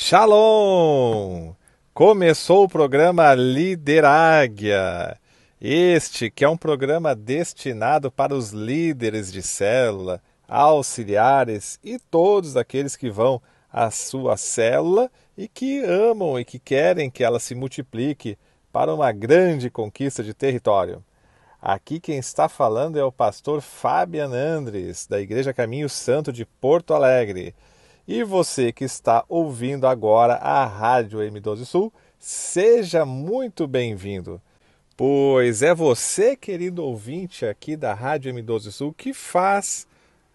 Shalom! Começou o programa Lideráguia. Este que é um programa destinado para os líderes de célula, auxiliares e todos aqueles que vão à sua célula e que amam e que querem que ela se multiplique para uma grande conquista de território. Aqui quem está falando é o pastor Fabian Andres, da Igreja Caminho Santo de Porto Alegre. E você que está ouvindo agora a Rádio M12 Sul, seja muito bem-vindo. Pois é você, querido ouvinte aqui da Rádio M12 Sul, que faz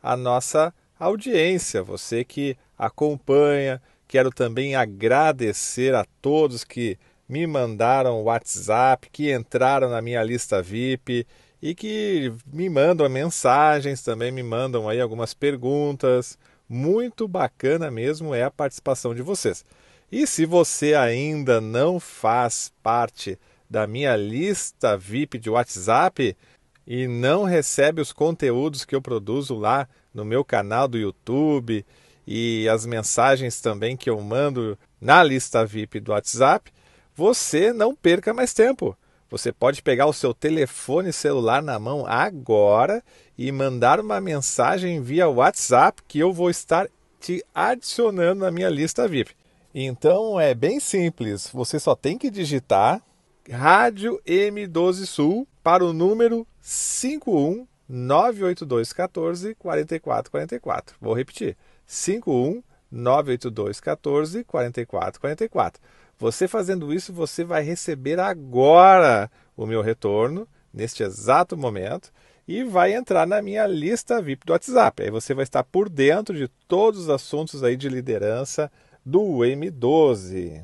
a nossa audiência, você que acompanha. Quero também agradecer a todos que me mandaram WhatsApp, que entraram na minha lista VIP e que me mandam mensagens, também me mandam aí algumas perguntas muito bacana mesmo é a participação de vocês. E se você ainda não faz parte da minha lista VIP de WhatsApp e não recebe os conteúdos que eu produzo lá no meu canal do YouTube e as mensagens também que eu mando na lista VIP do WhatsApp, você não perca mais tempo. Você pode pegar o seu telefone celular na mão agora e mandar uma mensagem via WhatsApp que eu vou estar te adicionando na minha lista VIP. Então é bem simples, você só tem que digitar Rádio M12 Sul para o número 51 98214 4444. Vou repetir: 51 98214 4444. Você fazendo isso, você vai receber agora o meu retorno, neste exato momento, e vai entrar na minha lista VIP do WhatsApp. Aí você vai estar por dentro de todos os assuntos aí de liderança do M12.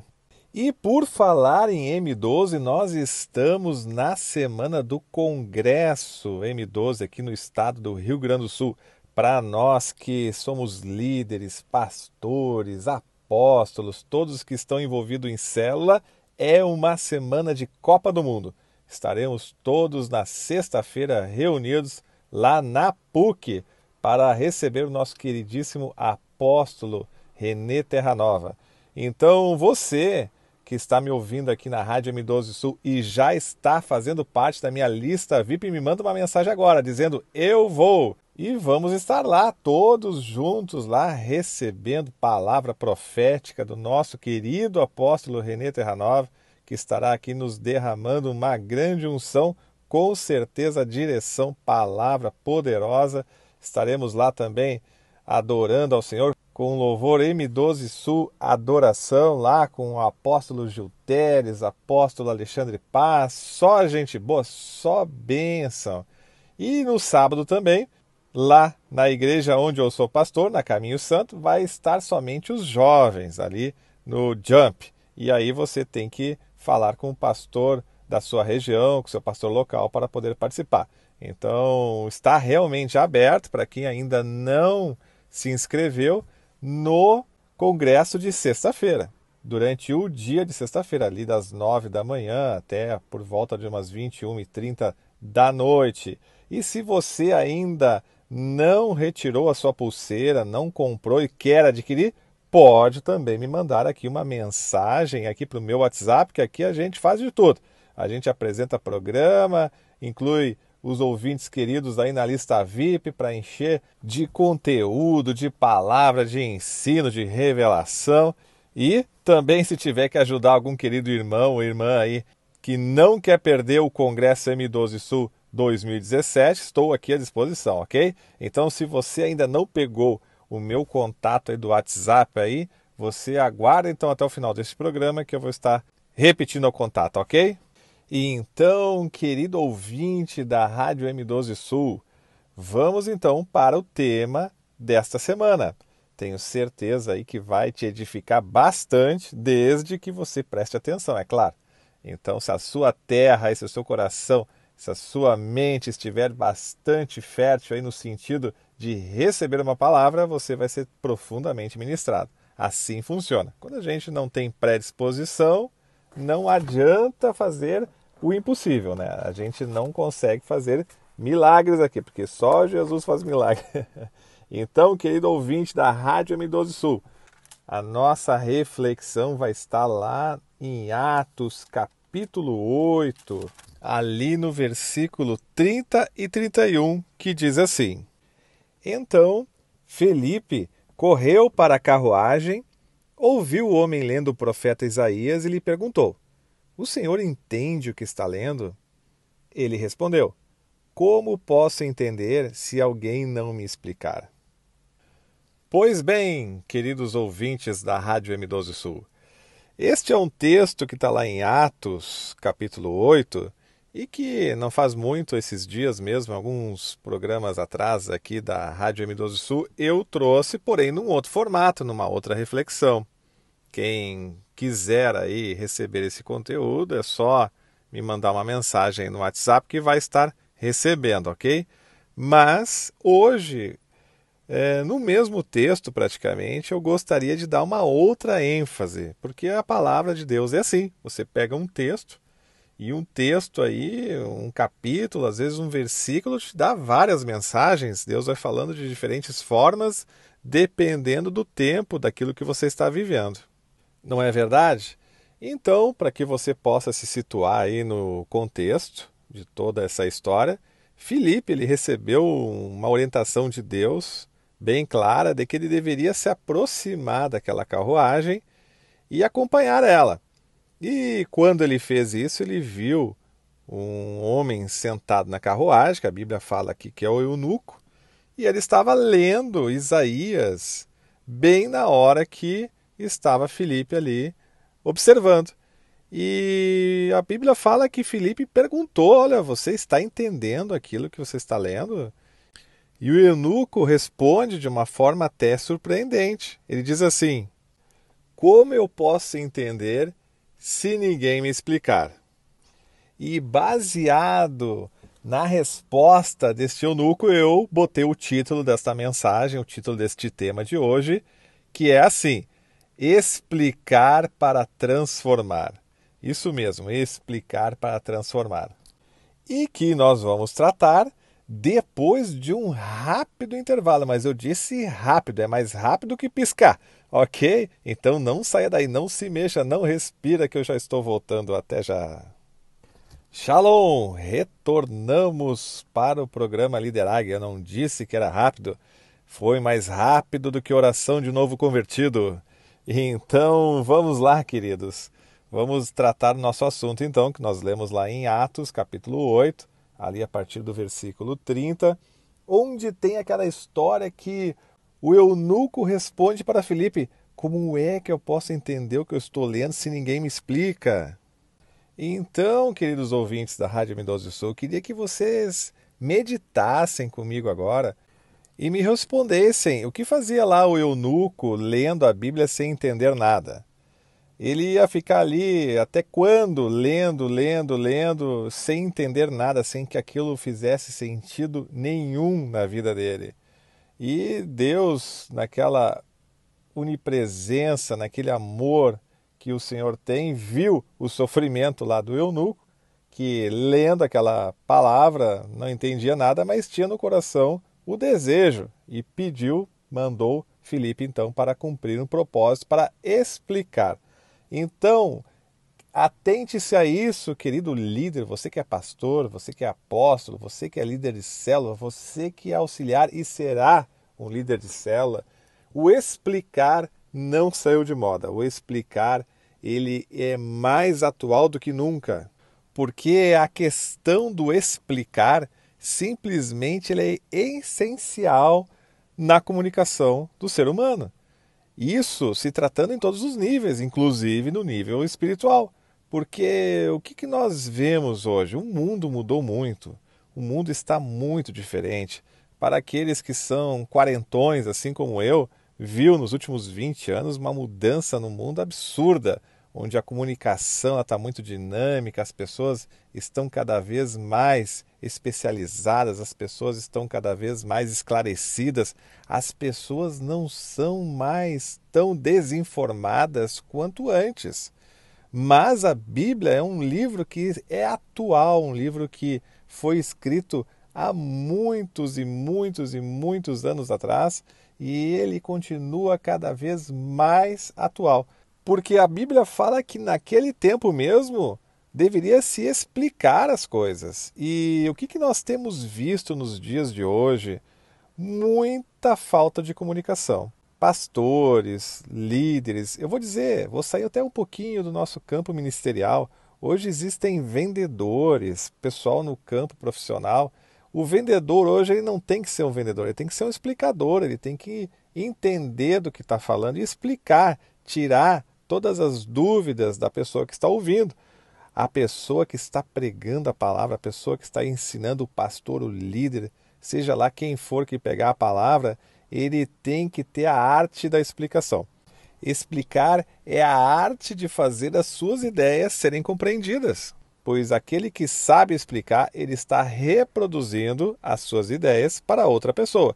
E por falar em M12, nós estamos na semana do Congresso M12 aqui no estado do Rio Grande do Sul. Para nós que somos líderes, pastores, apóstolos, todos que estão envolvidos em célula, é uma semana de Copa do Mundo. Estaremos todos na sexta-feira reunidos lá na PUC para receber o nosso queridíssimo apóstolo Renê Terranova. Então, você que está me ouvindo aqui na Rádio M12 Sul e já está fazendo parte da minha lista VIP, me manda uma mensagem agora dizendo: Eu vou. E vamos estar lá, todos juntos, lá, recebendo palavra profética do nosso querido apóstolo Renê Terranova, que estará aqui nos derramando uma grande unção, com certeza, direção, palavra poderosa. Estaremos lá também adorando ao Senhor com louvor M12 Sul, adoração lá com o apóstolo Gil Teres, apóstolo Alexandre Paz, só gente boa, só bênção. E no sábado também Lá na igreja onde eu sou pastor, na Caminho Santo, vai estar somente os jovens ali no Jump. E aí você tem que falar com o pastor da sua região, com o seu pastor local para poder participar. Então, está realmente aberto para quem ainda não se inscreveu no congresso de sexta-feira. Durante o dia de sexta-feira, ali das nove da manhã até por volta de umas 21h30 da noite. E se você ainda não retirou a sua pulseira, não comprou e quer adquirir, pode também me mandar aqui uma mensagem aqui para o meu WhatsApp, que aqui a gente faz de tudo. A gente apresenta programa, inclui os ouvintes queridos aí na lista VIP para encher de conteúdo, de palavra, de ensino, de revelação. E também se tiver que ajudar algum querido irmão ou irmã aí que não quer perder o Congresso M12 Sul 2017, estou aqui à disposição, ok? Então, se você ainda não pegou o meu contato aí do WhatsApp aí, você aguarda então até o final desse programa que eu vou estar repetindo o contato, ok? E então, querido ouvinte da Rádio M12 Sul, vamos então para o tema desta semana. Tenho certeza aí que vai te edificar bastante, desde que você preste atenção, é claro. Então, se a sua terra e se o seu coração se a sua mente estiver bastante fértil aí no sentido de receber uma palavra, você vai ser profundamente ministrado. Assim funciona. Quando a gente não tem predisposição, não adianta fazer o impossível, né? A gente não consegue fazer milagres aqui, porque só Jesus faz milagre. então, querido ouvinte da Rádio M12 Sul, A nossa reflexão vai estar lá em Atos, capítulo 8, ali no versículo 30 e 31, que diz assim: Então Felipe correu para a carruagem, ouviu o homem lendo o profeta Isaías e lhe perguntou: O senhor entende o que está lendo? Ele respondeu: Como posso entender se alguém não me explicar? Pois bem, queridos ouvintes da Rádio M12 Sul, este é um texto que está lá em Atos, capítulo 8, e que não faz muito esses dias mesmo, alguns programas atrás aqui da Rádio M12 Sul, eu trouxe, porém num outro formato, numa outra reflexão. Quem quiser aí receber esse conteúdo, é só me mandar uma mensagem no WhatsApp que vai estar recebendo, ok? Mas hoje, é, no mesmo texto praticamente, eu gostaria de dar uma outra ênfase, porque a palavra de Deus é assim: você pega um texto e um texto aí, um capítulo, às vezes um versículo, te dá várias mensagens. Deus vai falando de diferentes formas, dependendo do tempo daquilo que você está vivendo. Não é verdade? Então, para que você possa se situar aí no contexto de toda essa história, Filipe ele recebeu uma orientação de Deus bem clara de que ele deveria se aproximar daquela carruagem e acompanhar ela. E quando ele fez isso, ele viu um homem sentado na carruagem, que a Bíblia fala aqui que é o eunuco, e ele estava lendo Isaías bem na hora que estava Felipe ali observando. E a Bíblia fala que Felipe perguntou: Olha, você está entendendo aquilo que você está lendo? E o eunuco responde de uma forma até surpreendente. Ele diz assim: Como eu posso entender se ninguém me explicar. E baseado na resposta deste eunuco, eu botei o título desta mensagem, o título deste tema de hoje, que é assim: Explicar para transformar. Isso mesmo, explicar para transformar. E que nós vamos tratar depois de um rápido intervalo, mas eu disse rápido, é mais rápido que piscar, ok? Então não saia daí, não se mexa, não respira que eu já estou voltando até já. Shalom! Retornamos para o programa Liderag. Eu não disse que era rápido, foi mais rápido do que oração de novo convertido. Então vamos lá, queridos. Vamos tratar nosso assunto então, que nós lemos lá em Atos, capítulo 8 ali a partir do versículo 30, onde tem aquela história que o eunuco responde para Filipe: Como é que eu posso entender o que eu estou lendo se ninguém me explica? Então, queridos ouvintes da Rádio M12 Sul, eu queria que vocês meditassem comigo agora e me respondessem o que fazia lá o eunuco lendo a Bíblia sem entender nada ele ia ficar ali até quando? Lendo, lendo, lendo, sem entender nada, sem que aquilo fizesse sentido nenhum na vida dele. E Deus, naquela onipresença, naquele amor que o Senhor tem, viu o sofrimento lá do eunuco, que lendo aquela palavra não entendia nada, mas tinha no coração o desejo e pediu, mandou Filipe então para cumprir um propósito, para explicar então, atente-se a isso, querido líder, você que é pastor, você que é apóstolo, você que é líder de célula, você que é auxiliar e será um líder de célula. O explicar não saiu de moda. O explicar ele é mais atual do que nunca, porque a questão do explicar simplesmente é essencial na comunicação do ser humano. Isso se tratando em todos os níveis, inclusive no nível espiritual. Porque o que, nós vemos hoje? O mundo mudou muito. O mundo está muito diferente. Para aqueles que são quarentões, assim como eu, viu nos últimos 20 anos uma mudança no mundo absurda onde a comunicação está muito dinâmica, as pessoas estão cada vez mais especializadas, as pessoas estão cada vez mais esclarecidas, as pessoas não são mais tão desinformadas quanto antes. Mas a Bíblia é um livro que é atual, um livro que foi escrito há muitos e muitos e muitos anos atrás e ele continua cada vez mais atual. Porque a Bíblia fala que naquele tempo mesmo deveria se explicar as coisas. E o que, que nós temos visto nos dias de hoje? Muita falta de comunicação. Pastores, líderes, eu vou dizer, vou sair até um pouquinho do nosso campo ministerial. Hoje existem vendedores, pessoal no campo profissional. O vendedor hoje ele não tem que ser um vendedor, ele tem que ser um explicador, ele tem que entender do que está falando e explicar, tirar todas as dúvidas da pessoa que está ouvindo a pessoa que está pregando a palavra, a pessoa que está ensinando o pastor, o líder, seja lá quem for que pegar a palavra, ele tem que ter a arte da explicação. Explicar é a arte de fazer as suas ideias serem compreendidas, pois aquele que sabe explicar, ele está reproduzindo as suas ideias para outra pessoa.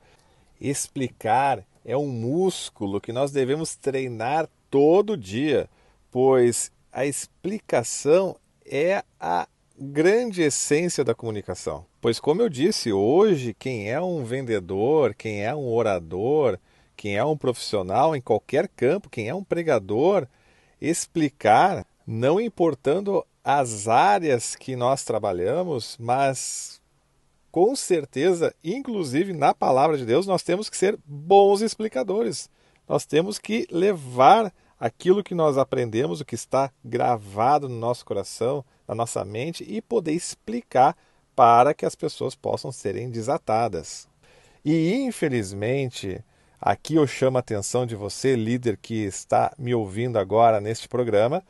Explicar é um músculo que nós devemos treinar todo dia, pois a explicação é a grande essência da comunicação. Pois, como eu disse, hoje, quem é um vendedor, quem é um orador, quem é um profissional em qualquer campo, quem é um pregador, explicar, não importando as áreas que nós trabalhamos, mas com certeza, inclusive na palavra de Deus, nós temos que ser bons explicadores. Nós temos que levar aquilo que nós aprendemos, o que está gravado no nosso coração, na nossa mente e poder explicar para que as pessoas possam serem desatadas. E infelizmente, aqui eu chamo a atenção de você, líder que está me ouvindo agora neste programa,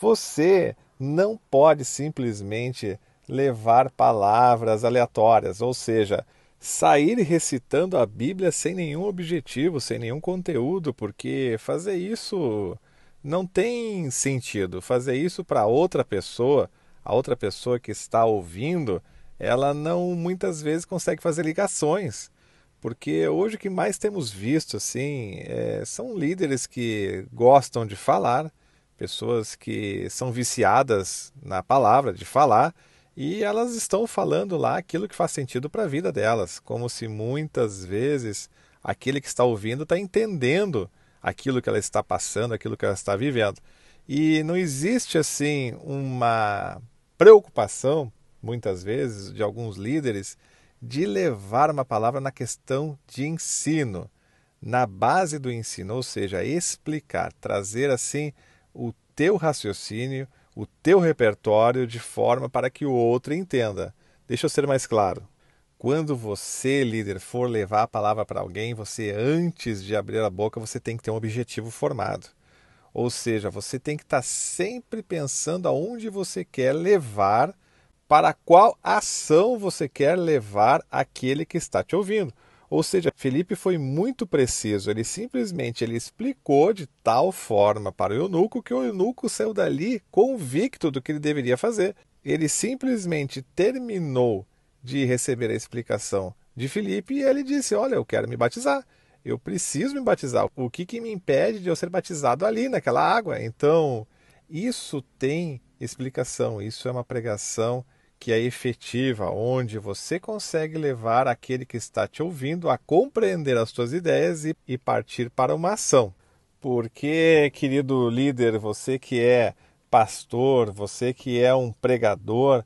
você não pode simplesmente levar palavras aleatórias, ou seja, sair recitando a Bíblia sem nenhum objetivo, sem nenhum conteúdo, porque fazer isso não tem sentido. Fazer isso para outra pessoa, a outra pessoa que está ouvindo, ela não muitas vezes consegue fazer ligações. Porque hoje o que mais temos visto assim é, são líderes que gostam de falar, pessoas que são viciadas na palavra, de falar, e elas estão falando lá aquilo que faz sentido para a vida delas, como se muitas vezes aquele que está ouvindo está entendendo aquilo que ela está passando, aquilo que ela está vivendo. E não existe assim uma preocupação, muitas vezes, de alguns líderes de levar uma palavra na questão de ensino, na base do ensino, ou seja, explicar, trazer assim o teu raciocínio, o teu repertório de forma para que o outro entenda. Deixa eu ser mais claro. Quando você, líder, for levar a palavra para alguém, você antes de abrir a boca, você tem que ter um objetivo formado. Ou seja, você tem que estar sempre pensando aonde você quer levar, para qual ação você quer levar aquele que está te ouvindo. Ou seja, Felipe foi muito preciso, ele simplesmente ele explicou de tal forma para o eunuco que o eunuco saiu dali convicto do que ele deveria fazer. Ele simplesmente terminou de receber a explicação de Felipe e ele disse: Olha, eu quero me batizar, eu preciso me batizar. O que, que me impede de eu ser batizado ali, naquela água? Então, isso tem explicação, isso é uma pregação que é efetiva, onde você consegue levar aquele que está te ouvindo a compreender as suas ideias e, e partir para uma ação. Porque, querido líder, você que é pastor, você que é um pregador,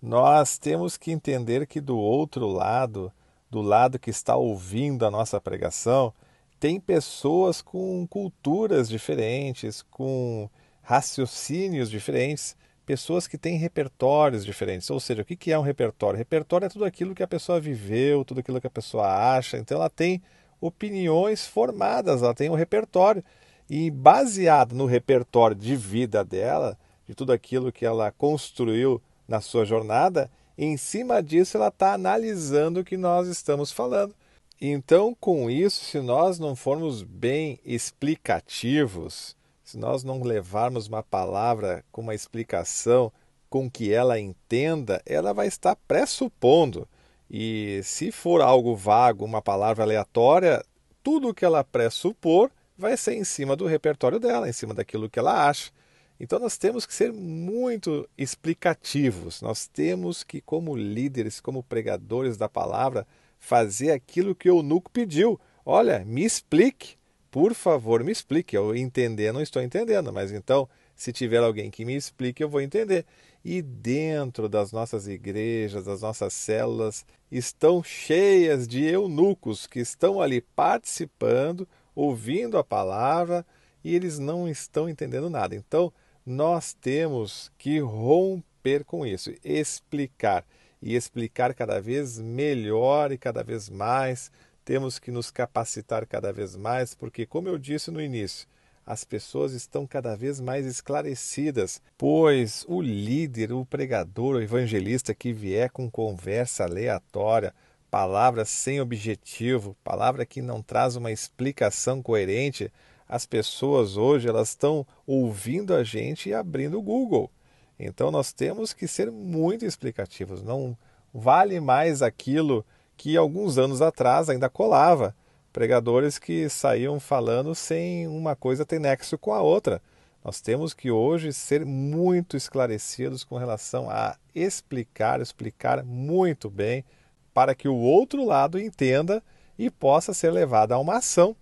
nós temos que entender que do outro lado, do lado que está ouvindo a nossa pregação, tem pessoas com culturas diferentes, com raciocínios diferentes, pessoas que têm repertórios diferentes. Ou seja, o que é um repertório? Repertório é tudo aquilo que a pessoa viveu, tudo aquilo que a pessoa acha. Então ela tem opiniões formadas, ela tem um repertório. E baseado no repertório de vida dela, de tudo aquilo que ela construiu na sua jornada, em cima disso ela está analisando o que nós estamos falando. Então, com isso, se nós não formos bem explicativos, se nós não levarmos uma palavra com uma explicação com que ela entenda, ela vai estar pressupondo. E se for algo vago, uma palavra aleatória, tudo que ela pressupor vai ser em cima do repertório dela, em cima daquilo que ela acha. Então nós temos que ser muito explicativos. Nós temos que, como líderes, como pregadores da palavra, fazer aquilo que o eunuco pediu. Olha, me explique, por favor, me explique. Eu entender, não estou entendendo, mas então, se tiver alguém que me explique, eu vou entender. E dentro das nossas igrejas, das nossas células, estão cheias de eunucos que estão ali participando, ouvindo a palavra e eles não estão entendendo nada. Então, nós temos que romper com isso, explicar e explicar cada vez melhor e cada vez mais. Temos que nos capacitar cada vez mais, porque, como eu disse no início, as pessoas estão cada vez mais esclarecidas, pois o líder, o pregador, o evangelista que vier com conversa aleatória, palavras sem objetivo, palavra que não traz uma explicação coerente, as pessoas hoje elas estão ouvindo a gente e abrindo o Google. Então nós temos que ser muito explicativos. Não vale mais aquilo que alguns anos atrás ainda colava pregadores que saíam falando sem uma coisa ter nexo com a outra. Nós temos que hoje ser muito esclarecidos com relação a explicar, explicar muito bem, para que o outro lado entenda e possa ser levada a uma ação,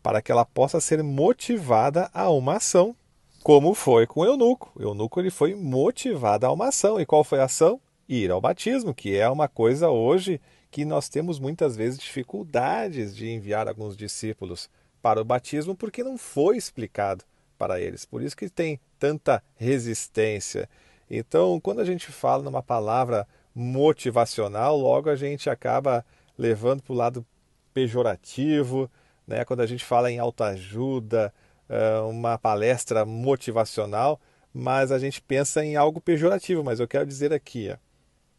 para que ela possa ser motivada a uma ação, como foi com o eunuco. O eunuco ele foi motivado a uma ação. E qual foi a ação? Ir ao batismo, que é uma coisa hoje que nós temos muitas vezes dificuldades de enviar alguns discípulos para o batismo porque não foi explicado para eles. Por isso que tem tanta resistência. Então, quando a gente fala numa palavra motivacional, logo a gente acaba levando para o lado pejorativo, né? quando a gente fala em autoajuda, eh, uma palestra motivacional, mas a gente pensa em algo pejorativo. Mas eu quero dizer aqui,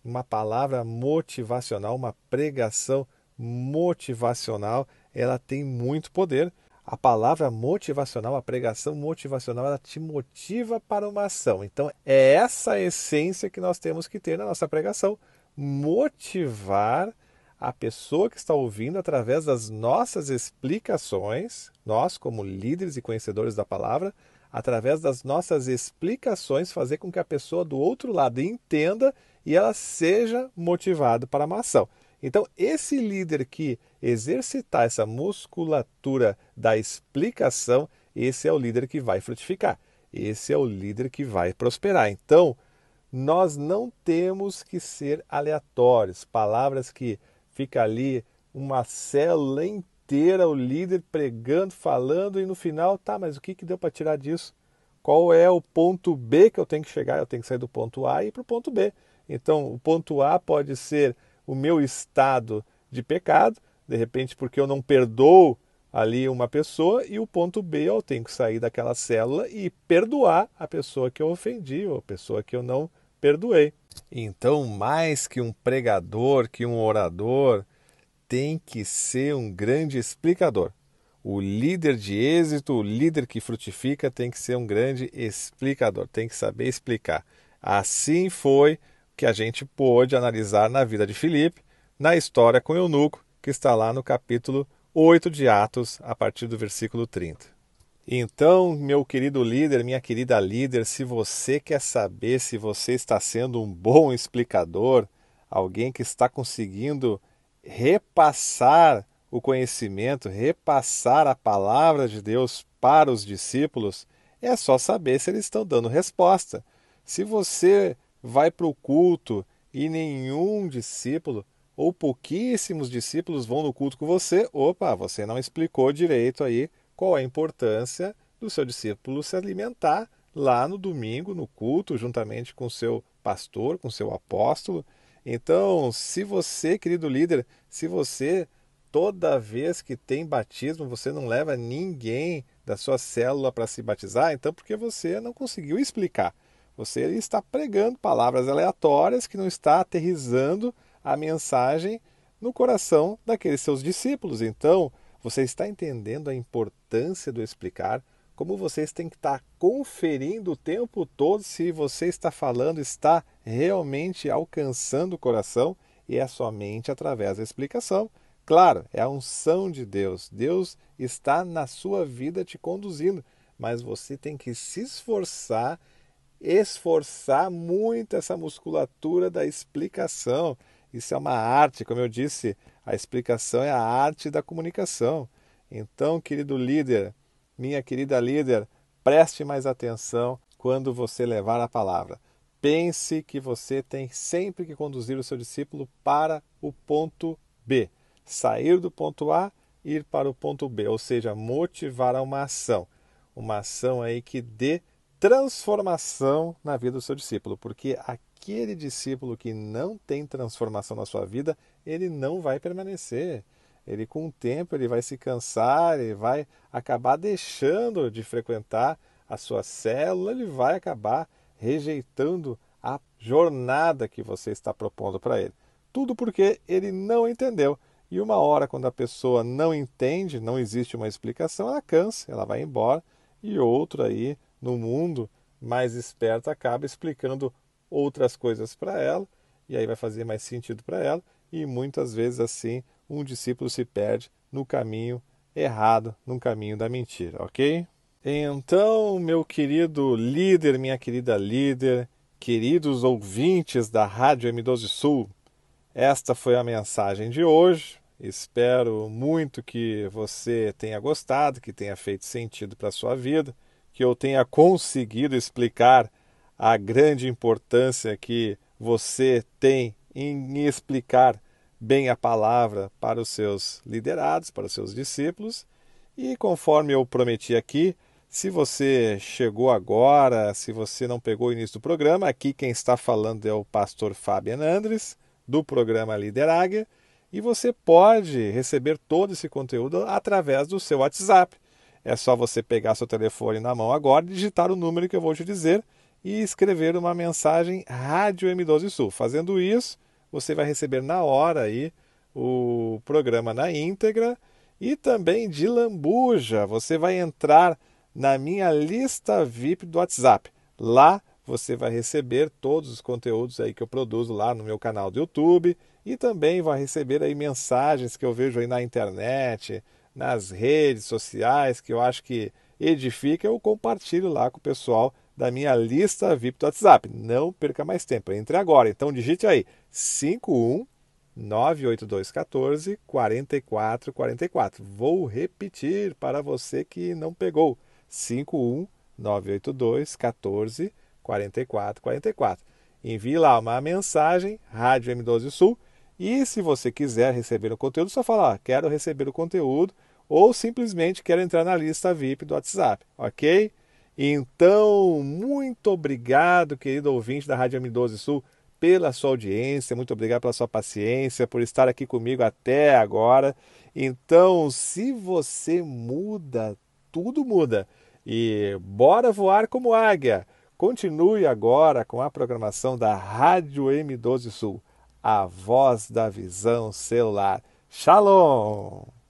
uma palavra motivacional, uma pregação motivacional, ela tem muito poder. A palavra motivacional, a pregação motivacional, ela te motiva para uma ação. Então, é essa essência que nós temos que ter na nossa pregação: motivar a pessoa que está ouvindo através das nossas explicações, nós, como líderes e conhecedores da palavra, através das nossas explicações, fazer com que a pessoa do outro lado entenda e ela seja motivada para uma ação. Então, esse líder que exercitar essa musculatura da explicação, esse é o líder que vai frutificar. Esse é o líder que vai prosperar. Então, nós não temos que ser aleatórios. Palavras que fica ali uma célula inteira, o líder pregando, falando, e no final, tá, mas o que, que deu para tirar disso? Qual é o ponto B que eu tenho que chegar? Eu tenho que sair do ponto A e ir para o ponto B. Então, o ponto A pode ser o meu estado de pecado, de repente porque eu não perdoo ali uma pessoa, e o ponto B eu tenho que sair daquela célula e perdoar a pessoa que eu ofendi ou a pessoa que eu não perdoei. Então, mais que um pregador, que um orador, tem que ser um grande explicador. O líder de êxito, o líder que frutifica, tem que ser um grande explicador, tem que saber explicar. Assim foi que a gente pôde analisar na vida de Filipe, na história com Eunuco, que está lá no capítulo 8 de Atos, a partir do versículo 30. Então, meu querido líder, minha querida líder, se você quer saber se você está sendo um bom explicador, alguém que está conseguindo repassar o conhecimento, repassar a palavra de Deus para os discípulos, é só saber se eles estão dando resposta. Se você vai para o culto e nenhum discípulo ou pouquíssimos discípulos vão no culto com você, opa, você não explicou direito aí qual a importância do seu discípulo se alimentar lá no domingo, no culto, juntamente com seu pastor, com seu apóstolo. Então, se você, querido líder, se você toda vez que tem batismo, você não leva ninguém da sua célula para se batizar, então porque você não conseguiu explicar. Você está pregando palavras aleatórias que não está aterrizando a mensagem no coração daqueles seus discípulos. Então, você está entendendo a importância do explicar, como vocês têm que estar conferindo o tempo todo se você está falando está realmente alcançando o coração e é somente através da explicação. Claro, é a unção de Deus. Deus está na sua vida te conduzindo, mas você tem que se esforçar esforçar muito essa musculatura da explicação. Isso é uma arte, como eu disse, a explicação é a arte da comunicação. Então, querido líder, minha querida líder, preste mais atenção quando você levar a palavra. Pense que você tem sempre que conduzir o seu discípulo para o ponto B. Sair do ponto A e ir para o ponto B, ou seja, motivar a uma ação. Uma ação aí que dê transformação na vida do seu discípulo, porque aquele discípulo que não tem transformação na sua vida, ele não vai permanecer. Ele com o tempo ele vai se cansar, ele vai acabar deixando de frequentar a sua célula, ele vai acabar rejeitando a jornada que você está propondo para ele. Tudo porque ele não entendeu. E uma hora, quando a pessoa não entende, não existe uma explicação, ela cansa, ela vai embora. E outro aí no mundo mais esperto acaba explicando outras coisas para ela, e aí vai fazer mais sentido para ela, e muitas vezes assim um discípulo se perde no caminho errado, no caminho da mentira, ok? Então, meu querido líder, minha querida líder, queridos ouvintes da Rádio M12 Sul, esta foi a mensagem de hoje. Espero muito que você tenha gostado, que tenha feito sentido para a sua vida que eu tenha conseguido explicar a grande importância que você tem em explicar bem a palavra para os seus liderados, para os seus discípulos. E conforme eu prometi aqui, se você chegou agora, se você não pegou o início do programa, aqui quem está falando é o pastor Fabian Andres, do programa Lideráguia, e você pode receber todo esse conteúdo através do seu WhatsApp. É só você pegar seu telefone na mão agora, digitar o número que eu vou te dizer e escrever uma mensagem Rádio M12 Sul. Fazendo isso, você vai receber na hora aí o programa na íntegra e também de lambuja. Você vai entrar na minha lista VIP do WhatsApp. Lá você vai receber todos os conteúdos aí que eu produzo lá no meu canal do YouTube e também vai receber aí mensagens que eu vejo aí na internet, nas redes sociais, que eu acho que edifica, eu compartilho lá com o pessoal da minha lista VIP do WhatsApp. Não perca mais tempo, entre agora. Então digite aí 51 98214 4444. Vou repetir para você que não pegou. 51 982 14 44 44. Envie lá uma mensagem, Rádio M12 Sul, e se você quiser receber o conteúdo, só falar, ah, quero receber o conteúdo, ou simplesmente quero entrar na lista VIP do WhatsApp, ok? Então, muito obrigado, querido ouvinte da Rádio M12 Sul, pela sua audiência, muito obrigado pela sua paciência, por estar aqui comigo até agora. Então, se você muda, tudo muda. E bora voar como águia. Continue agora com a programação da Rádio M12 Sul a voz da visão celular. Shalom!